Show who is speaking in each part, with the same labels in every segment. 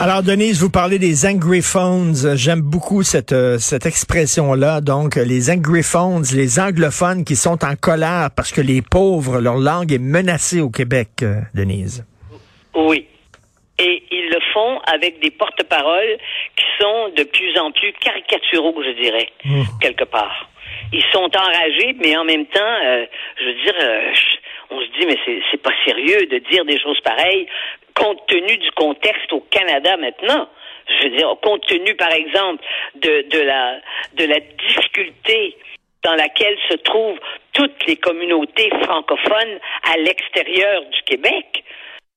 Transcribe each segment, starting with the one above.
Speaker 1: Alors, Denise, vous parlez des angry phones. J'aime beaucoup cette, euh, cette expression-là. Donc, les angry phones, les anglophones qui sont en colère parce que les pauvres, leur langue est menacée au Québec, euh, Denise.
Speaker 2: Oui. Et ils le font avec des porte-paroles qui sont de plus en plus caricaturaux, je dirais,
Speaker 1: Mmh.
Speaker 2: quelque part. Ils sont enragés, mais en même temps, euh, je veux dire, on se dit, mais c'est pas sérieux de dire des choses pareilles, compte tenu du contexte au Canada maintenant. Je veux dire, compte tenu, par exemple, de, de la de la difficulté dans laquelle se trouvent toutes les communautés francophones à l'extérieur du Québec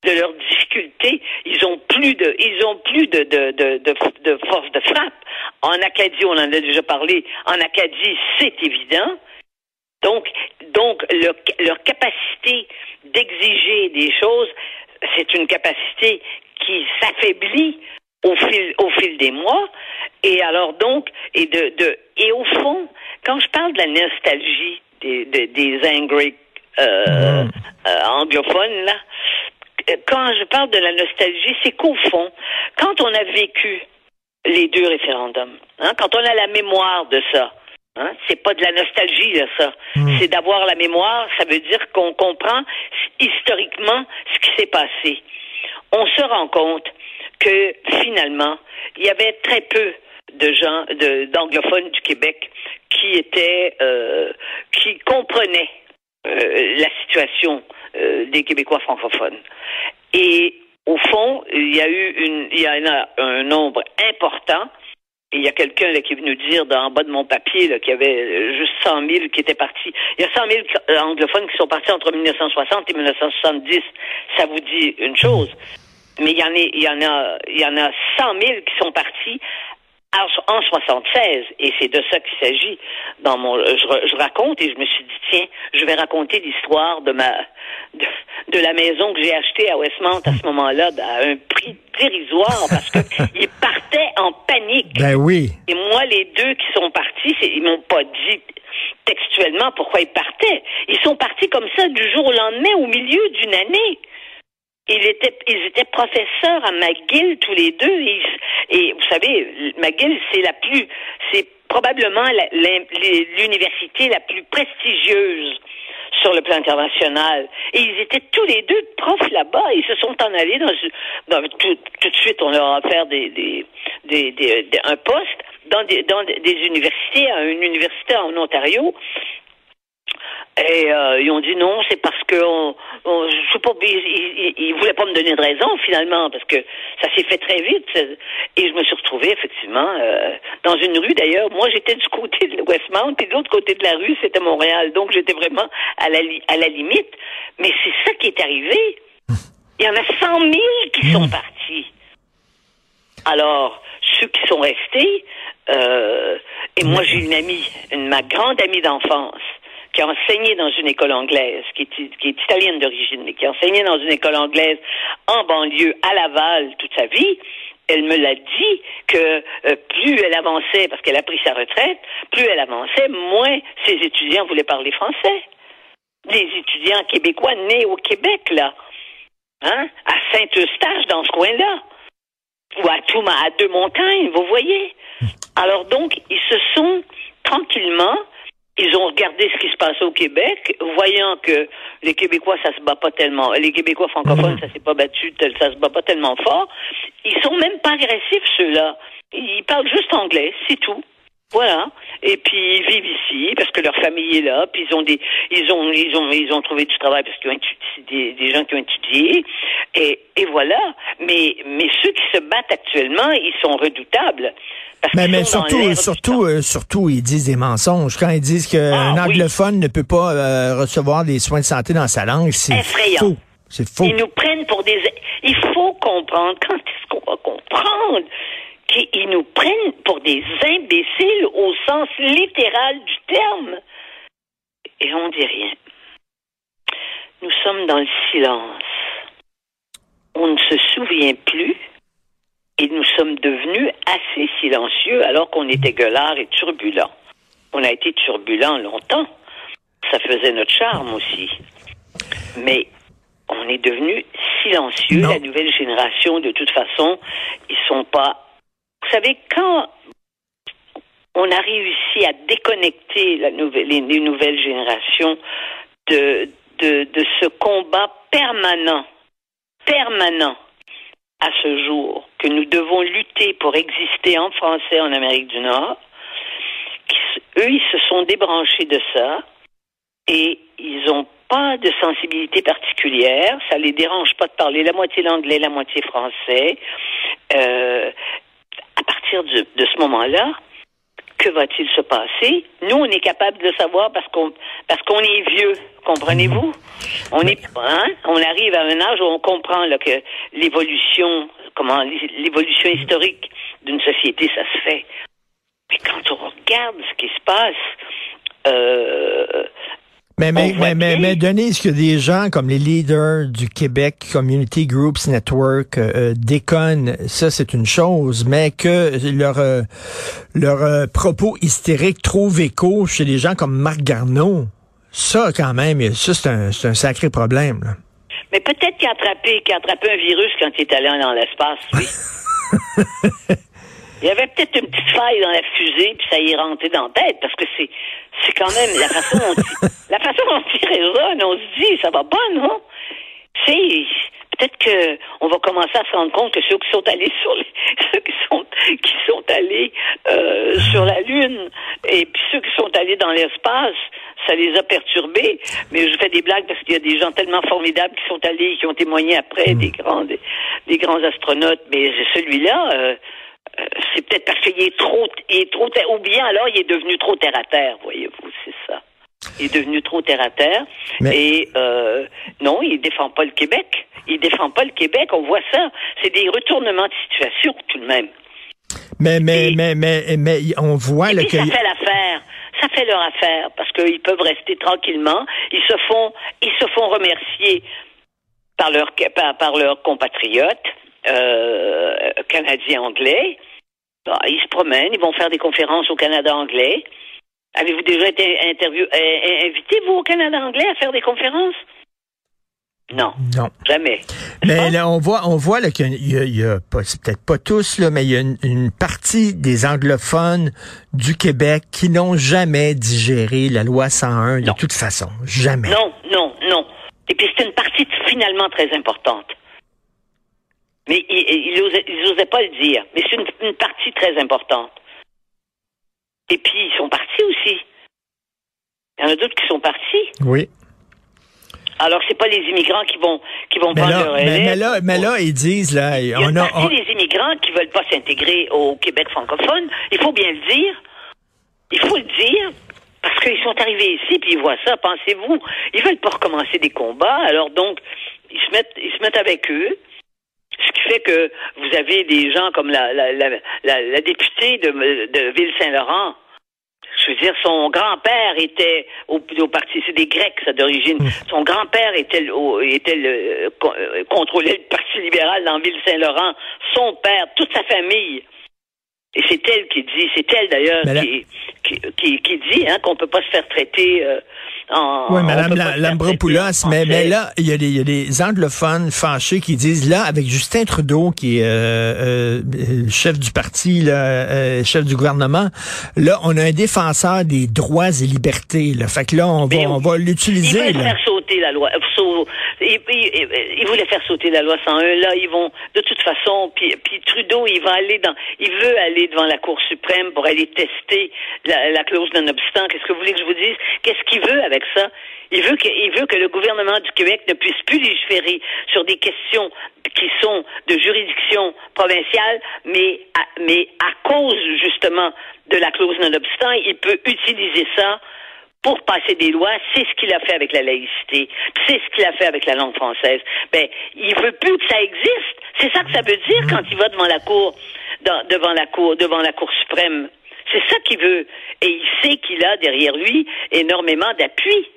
Speaker 2: de leurs difficultés, ils ont plus de, ils ont plus de, de, de, de, force de frappe. En Acadie, on en a déjà parlé. En Acadie, c'est évident. Donc, donc leur capacité d'exiger des choses, c'est une capacité qui s'affaiblit au fil, au fil des mois. Et alors donc, et de, de, et au fond, quand je parle de la nostalgie des, des, des euh, euh, anglophones là, quand je parle de la nostalgie, c'est qu'au fond, quand on a vécu les deux référendums, hein, quand on a la mémoire de ça, hein, c'est pas de la nostalgie, là, ça. C'est d'avoir la mémoire, ça veut dire qu'on comprend historiquement ce qui s'est passé. On se rend compte que finalement, il y avait très peu de gens, de, d'anglophones du Québec qui étaient, euh, qui comprenaient euh, la situation euh, des Québécois francophones. Et au fond, il y a eu une, il y en a un nombre important. Et il y a quelqu'un qui est venu dire dans, en bas de mon papier qu'il y avait euh, juste 100 000 qui étaient partis. Il y a 100 000 euh, anglophones qui sont partis entre 1960 et 1970. Ça vous dit une chose? Mais il y en a, il y en a, il y en a 100 000 qui sont partis en, en 76, et c'est de ça qu'il s'agit. Dans mon, je, je, raconte et je me suis dit tiens, je vais raconter l'histoire de ma de, de la maison que j'ai achetée à Westmount à ce moment-là à un prix dérisoire parce que ils partaient en panique.
Speaker 1: Ben oui.
Speaker 2: Et moi, les deux qui sont partis, ils m'ont pas dit textuellement pourquoi ils partaient. Ils sont partis comme ça du jour au lendemain, au milieu d'une année. Ils étaient, ils étaient professeurs à McGill tous les deux. Et, et vous savez, McGill, c'est la plus, c'est probablement l'université la plus prestigieuse sur le plan international. Et ils étaient tous les deux profs là-bas. Ils se sont en allés dans, dans tout, tout, de suite, on leur a offert des, des, des, des, un poste dans des, dans des universités, à une université en Ontario. Et euh, ils ont dit non, c'est parce que on, on, je sais pas, ils, ils, ils, voulaient pas me donner de raison finalement parce que ça s'est fait très vite. Et je me suis retrouvée effectivement euh, dans une rue d'ailleurs. Moi, j'étais du côté de Westmount, et de l'autre côté de la rue, c'était Montréal. Donc j'étais vraiment à la à la limite. Mais c'est ça qui est arrivé. Il y en a 100 000 qui sont partis. Alors ceux qui sont restés, euh, et moi j'ai une amie, une, ma grande amie d'enfance qui a enseigné dans une école anglaise, qui est, qui est italienne d'origine, mais qui a enseigné dans une école anglaise en banlieue à Laval toute sa vie, elle me l'a dit que euh, plus elle avançait, parce qu'elle a pris sa retraite, plus elle avançait, moins ses étudiants voulaient parler français. Les étudiants québécois nés au Québec, là, hein, à Saint-Eustache, dans ce coin-là, ou à Touma, à Deux-Montagnes, vous voyez. Alors donc, ils se sont tranquillement ils ont regardé ce qui se passait au Québec, voyant que les Québécois, ça se bat pas tellement, les Québécois francophones, ça s'est pas battu, ça se bat pas tellement fort. Ils sont même pas agressifs, ceux-là. Ils parlent juste anglais, c'est tout. Voilà. Et puis ils vivent ici parce que leur famille est là. Puis ils ont des, ils ont, ils ont, ils ont trouvé du travail parce qu'ils ont étudié, des, des gens qui ont étudié. Et, et voilà. Mais, mais ceux qui se battent actuellement, ils sont redoutables. Parce
Speaker 1: mais, mais surtout, surtout, euh, surtout, ils disent des mensonges. Quand ils disent qu'un ah, anglophone oui. ne peut pas euh, recevoir des soins de santé dans sa langue, c'est faux. C'est faux.
Speaker 2: Ils nous prennent pour des. Il faut comprendre. Quand est-ce qu'on va comprendre? Qu'ils nous prennent pour des imbéciles au sens littéral du terme. Et on dit rien. Nous sommes dans le silence. on ne se souvient plus et nous sommes devenus assez silencieux alors qu'on était gueulard et turbulent. On a été turbulent longtemps. Ça faisait notre charme aussi. Mais on est devenu silencieux. La nouvelle génération, de toute façon, ils sont pas. Vous savez, quand on a réussi à déconnecter la nouvelle, les, nouvelles générations de, de, ce combat permanent, permanent à ce jour, que nous devons lutter pour exister en français en Amérique du Nord, eux, ils se sont débranchés de ça et ils n'ont pas de sensibilité particulière. Ça les dérange pas de parler la moitié l'anglais, la moitié français. Euh, partir de, de ce moment-là, que va-t-il se passer? Nous, on est capable de savoir parce qu'on parce qu'on est vieux, comprenez-vous? On est hein? on arrive à un âge où on comprend là, que l'évolution, comment l'évolution historique d'une société, ça se fait. Mais quand on regarde ce qui se passe, euh,
Speaker 1: mais, mais, mais, mais, mais, Denise, que des gens comme les leaders du Québec Community Groups Network euh, euh déconnent, ça c'est une chose, mais que leur, euh, leur euh, propos hystériques trouvent écho chez des gens comme Marc Garneau, ça quand même, ça c'est un, un, sacré problème. Là.
Speaker 2: Mais peut-être qu'il a attrapé, qu'il a attrapé un virus quand il est allé dans l'espace, oui. Il y avait peut-être une petite faille dans la fusée, puis ça y est rentré dans la tête, parce que c'est c'est quand même la façon dont la façon dont il résonne, on se dit, ça va pas, non? C'est peut-être que on va commencer à se rendre compte que ceux qui sont allés sur les, ceux qui sont qui sont allés euh, sur la lune et puis ceux qui sont allés dans l'espace, ça les a perturbés. Mais je fais des blagues parce qu'il y a des gens tellement formidables qui sont allés, qui ont témoigné après, hmm. des grands des, grands astronautes. Mais celui-là. Euh, c'est peut-être parce qu'il est trop, il est trop, ou bien alors il est devenu trop terre à terre, voyez-vous, c'est ça. Il est devenu trop terre à terre. Et euh, non, il défend pas le Québec. Il défend pas le Québec. On voit ça. C'est des retournements de situation tout de même.
Speaker 1: Mais mais mais, mais mais on voit
Speaker 2: le ça fait l'affaire. Ça fait leur affaire parce qu'ils peuvent rester tranquillement. Ils se font ils se font remercier par leurs par, par leurs compatriotes euh, canadiens anglais. Bah, ils se promènent, ils vont faire des conférences au Canada anglais. Avez-vous déjà été interview, euh, invité, vous, au Canada anglais, à faire des conférences? Non. Non. Jamais.
Speaker 1: Mais là, on voit, on voit qu'il y a, peut-être pas tous, là, mais il y a une, partie des anglophones du Québec qui n'ont jamais digéré la loi 101 de toute façon. Jamais.
Speaker 2: Non, non, non. Et puis c'est une partie finalement très importante. Mais ils n'osaient pas le dire. Mais c'est une, partie très importante. Et puis, ils sont partis aussi. Il y en a d'autres qui sont partis.
Speaker 1: Oui.
Speaker 2: Alors, c'est pas les immigrants qui vont qui vont prendre leur
Speaker 1: mais, mais, là, mais là, ils disent là,
Speaker 2: il y a on une a partie des immigrants qui veulent pas s'intégrer au Québec francophone. Il faut bien le dire. Il faut le dire. Parce qu'ils sont arrivés ici, puis ils voient ça, pensez-vous. Ils veulent pas recommencer des combats, alors donc, ils se mettent, ils se mettent avec eux. Ce qui fait que vous avez des gens comme la, la, la, la, députée de, de Ville-Saint-Laurent. Je veux dire, son grand-père était au, au parti, c'est des Grecs, ça d'origine. Hmm. Son grand-père était, au, était le, contrôlait le Parti libéral dans Ville-Saint-Laurent. Son père, toute sa famille. Et c'est elle qui dit, c'est elle d'ailleurs qui, qui, qui, dit hein, qu'on peut pas se faire traiter. Euh,
Speaker 1: oui, Madame Lambropoulos, mais, mais là, il y, a des, il y, a des anglophones fâchés qui disent, là, avec Justin Trudeau, qui est euh, euh, chef du parti, là, euh, chef du gouvernement, là, on a un défenseur des droits et libertés. Là. Fait que là, on va, on va l'utiliser.
Speaker 2: Ils veulent faire sauter la loi. Ils, ils, voulaient faire sauter la loi 101. Là, ils vont, de toute façon, puis, puis Trudeau, il va aller dans, il veut aller devant la Cour suprême pour aller tester la, la clause d'un obstant. Qu'est-ce que vous voulez que je vous dise? Qu'est-ce qu'il veut avec ça. Il veut que, il veut que le gouvernement du Québec ne puisse plus légiférer sur des questions qui sont de juridiction provinciale, mais à, mais à cause justement de la clause non-obstant, il peut utiliser ça pour passer des lois, c'est ce qu'il a fait avec la laïcité, c'est ce qu'il a fait avec la langue française. Ben, il veut plus que ça existe. C'est ça que ça veut dire quand il va devant la cour, devant la cour, devant la Cour suprême. C'est ça qu'il veut. Et il sait qu'il a derrière lui énormément d'appui.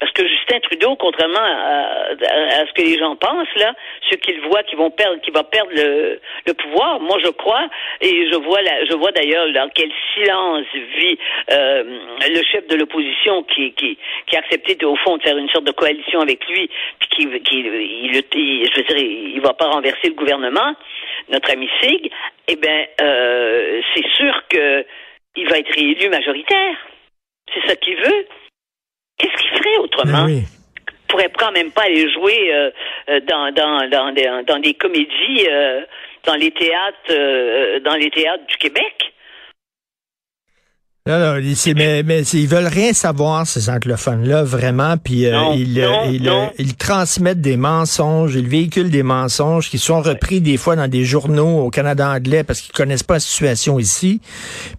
Speaker 2: Parce que Justin Trudeau, contrairement à, ce que les gens pensent, là, ceux qu'ils voient qui vont perdre, qui va perdre le, le, pouvoir, moi je crois, et je vois la, je vois d'ailleurs dans quel silence vit euh, le chef de l'opposition qui, qui, qui a accepté de, au fond de faire une sorte de coalition avec lui, puis qui, qui il, je veux dire, il va pas renverser le gouvernement, notre ami Sig, eh bien, euh, c'est sûr que il va être réélu majoritaire. C'est ça qu'il veut. Qu'est-ce qu'il ferait autrement? Ben il pourrait quand même pas aller jouer euh, euh, dans, dans, dans, des, dans des comédies, euh, dans les théâtres, dans les théâtres du Québec?
Speaker 1: Non, non, mais, mais ils veulent rien savoir, ces anglophones-là, vraiment. Puis euh, ils, euh, ils, transmettent des mensonges, ils véhiculent des mensonges qui sont repris des fois dans des journaux au Canada anglais parce qu'ils connaissent pas la situation ici.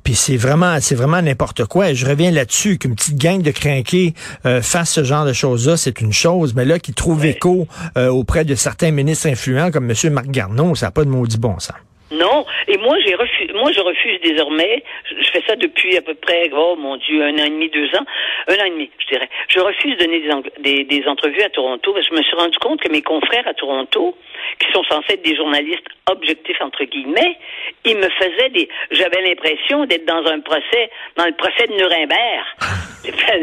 Speaker 1: Puis c'est vraiment, c'est vraiment n'importe quoi. Et je reviens là-dessus qu'une petite gang de crinqués euh, fasse ce genre de choses-là, c'est une chose. Mais là, qui trouve écho auprès de certains ministres influents comme M. Marc Garneau, ça n'a pas de maudit bon sens.
Speaker 2: Non, et moi j'ai refusé, moi je refuse désormais, je fais ça depuis à peu près, oh mon Dieu, un an et demi, deux ans, un an et demi, je dirais. Je refuse de donner des, des, entrevues à Toronto parce que je me suis rendu compte que mes confrères à Toronto, qui sont censés être des journalistes objectifs entre guillemets, ils me faisaient des, j'avais l'impression d'être dans un procès, dans le procès de Nuremberg,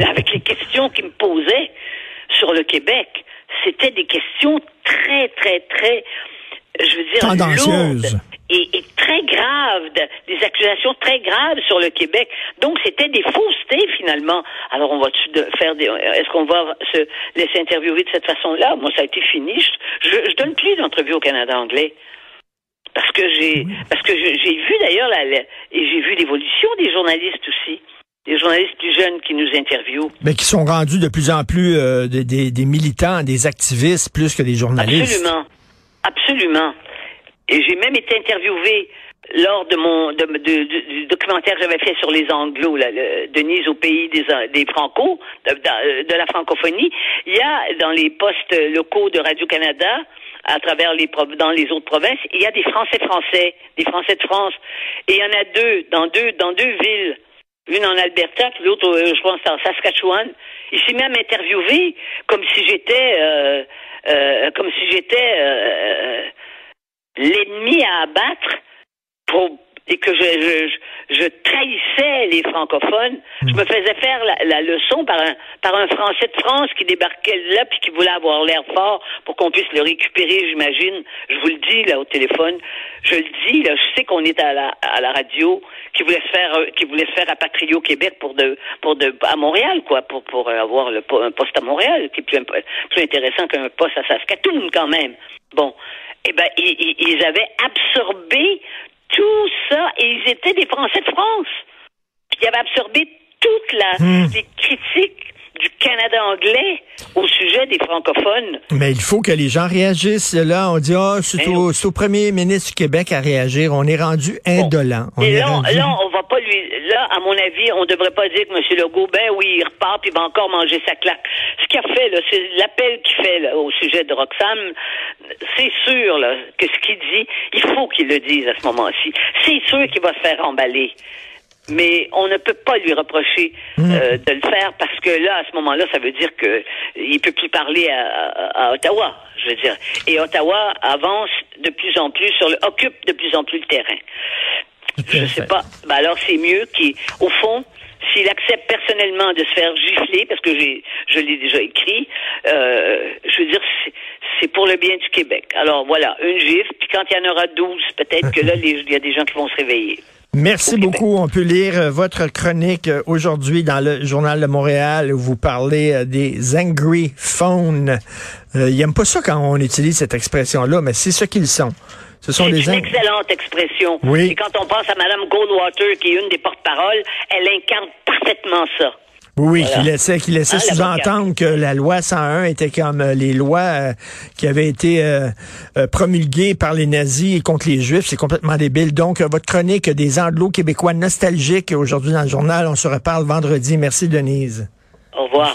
Speaker 2: avec les questions qu'ils me posaient sur le Québec. C'était des questions très, très, très je veux dire, lourdes des accusations très graves sur le Québec. Donc, c'était des faussetés, finalement. Alors, on va faire des... Est-ce qu'on va se laisser interviewer de cette façon-là? Moi, ça a été fini. Je, je, donne plus d'entrevues au Canada anglais. Parce que j'ai, parce que j'ai vu d'ailleurs la, et j'ai vu l'évolution des journalistes aussi des journalistes plus jeunes qui nous interviewent.
Speaker 1: Mais qui sont rendus de plus en plus euh, des, des, militants, des activistes, plus que des journalistes.
Speaker 2: Absolument. Absolument. Et j'ai même été interviewé lors de mon de, du documentaire que j'avais fait sur les Anglos, là, Denise au pays des, des Franco, de, la francophonie, il y a dans les postes locaux de Radio-Canada, à travers les dans les autres provinces, il y a des Français français, des Français de France. Et il y en a deux, dans deux, dans deux villes. Une en Alberta, l'autre, euh, je pense, en Saskatchewan. Il s'est même interviewé comme si j'étais euh, euh, comme si j'étais euh, l'ennemi à abattre pour et que je, je, je, trahissais les francophones, je me faisais faire la, la, leçon par un, par un Français de France qui débarquait là puis qui voulait avoir l'air fort pour qu'on puisse le récupérer, j'imagine. Je vous le dis là au téléphone, je le dis là, je sais qu'on est à la, à la radio, qui voulait se faire, qui voulait se faire rapatrier au Québec pour de, pour de, à Montréal quoi, pour pour avoir le, un poste à Montréal, qui est plus, plus intéressant qu'un poste à Saskatoon quand même. Bon, eh ben, ils, ils avaient absorbé tout ça, et ils étaient des Français de France. Puis ils avaient absorbé toute la, hmm. les critiques du Canada anglais au sujet des francophones.
Speaker 1: Mais il faut que les gens réagissent. Là, on dit, ah, oh, c'est au, premier ministre du Québec à réagir. On est rendu indolent.
Speaker 2: et là, on va lui, là, à mon avis, on devrait pas dire que M. Legault, ben oui, il repart puis il va encore manger sa claque. Ce qu'il a fait, là, c'est l'appel qu'il fait là, au sujet de Roxane. C'est sûr, là, que ce qu'il dit, il faut qu'il le dise à ce moment-ci. C'est sûr qu'il va se faire emballer mais on ne peut pas lui reprocher euh, de le faire parce que là, à ce moment-là, ça veut dire que il peut plus parler à, Ottawa, je veux dire. Et Ottawa avance de plus en plus sur le, occupe de plus en plus le terrain. Je sais pas. Ben alors c'est mieux qu'au fond, s'il accepte personnellement de se faire gifler, parce que j'ai, je l'ai déjà écrit, euh, je veux dire, c'est pour le bien du Québec. Alors voilà, une gifle, puis quand il y en aura douze, peut-être que là, il y a des gens qui vont se réveiller.
Speaker 1: Merci beaucoup. On peut lire euh, votre chronique euh, aujourd'hui dans le Journal de Montréal où vous parlez euh, des angry phones. Euh, ils n'aiment pas ça quand on utilise cette expression-là, mais c'est ce qu'ils sont.
Speaker 2: Ce sont des une excellente expression.
Speaker 1: Oui.
Speaker 2: Et quand on pense à Mme Goldwater, qui est une des porte-paroles, elle incarne parfaitement ça.
Speaker 1: Oui, qui laissait, qui laissait ah, sous-entendre que la loi 101 était comme euh, les lois euh, qui avaient été euh, promulguées par les nazis et contre les juifs. C'est complètement débile. Donc, votre chronique des anglo-québécois nostalgiques aujourd'hui dans le journal, on se reparle vendredi. Merci, Denise.
Speaker 2: Au revoir.